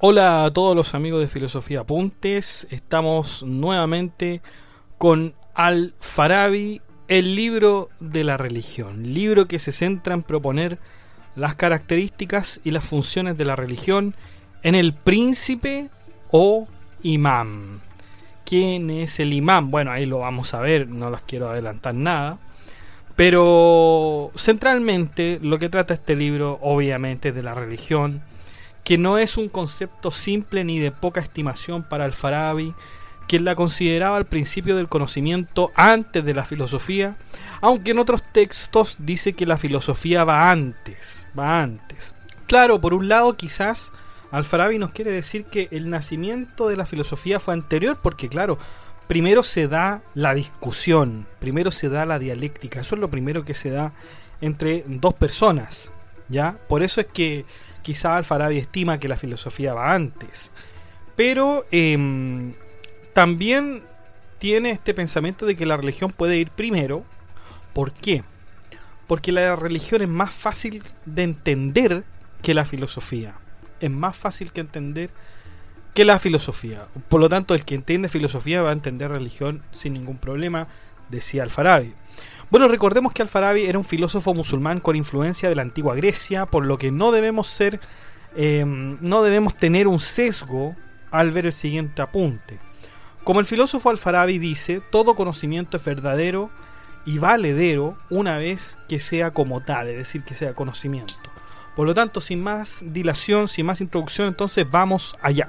Hola a todos los amigos de Filosofía Apuntes. Estamos nuevamente con Al-Farabi, el libro de la religión. Libro que se centra en proponer las características y las funciones de la religión en el príncipe o imán. ¿Quién es el imán? Bueno, ahí lo vamos a ver, no los quiero adelantar nada. Pero centralmente lo que trata este libro obviamente es de la religión que no es un concepto simple ni de poca estimación para Al-Farabi, quien la consideraba al principio del conocimiento antes de la filosofía, aunque en otros textos dice que la filosofía va antes, va antes. Claro, por un lado quizás Al-Farabi nos quiere decir que el nacimiento de la filosofía fue anterior, porque claro, primero se da la discusión, primero se da la dialéctica, eso es lo primero que se da entre dos personas, ¿ya? Por eso es que quizá Al-Farabi estima que la filosofía va antes. Pero em, también tiene este pensamiento de que la religión puede ir primero. ¿Por qué? Porque la religión es más fácil de entender que la filosofía. Es más fácil que entender que la filosofía. Por lo tanto, el que entiende filosofía va a entender religión sin ningún problema, decía Al-Farabi. Bueno, recordemos que Al-Farabi era un filósofo musulmán con influencia de la antigua Grecia, por lo que no debemos ser, em, no debemos tener un sesgo al ver el siguiente apunte. Como el filósofo Al-Farabi dice, todo conocimiento es verdadero y valedero una vez que sea como tal, es decir, que sea conocimiento. Por lo tanto, sin más dilación, sin más introducción, entonces vamos allá.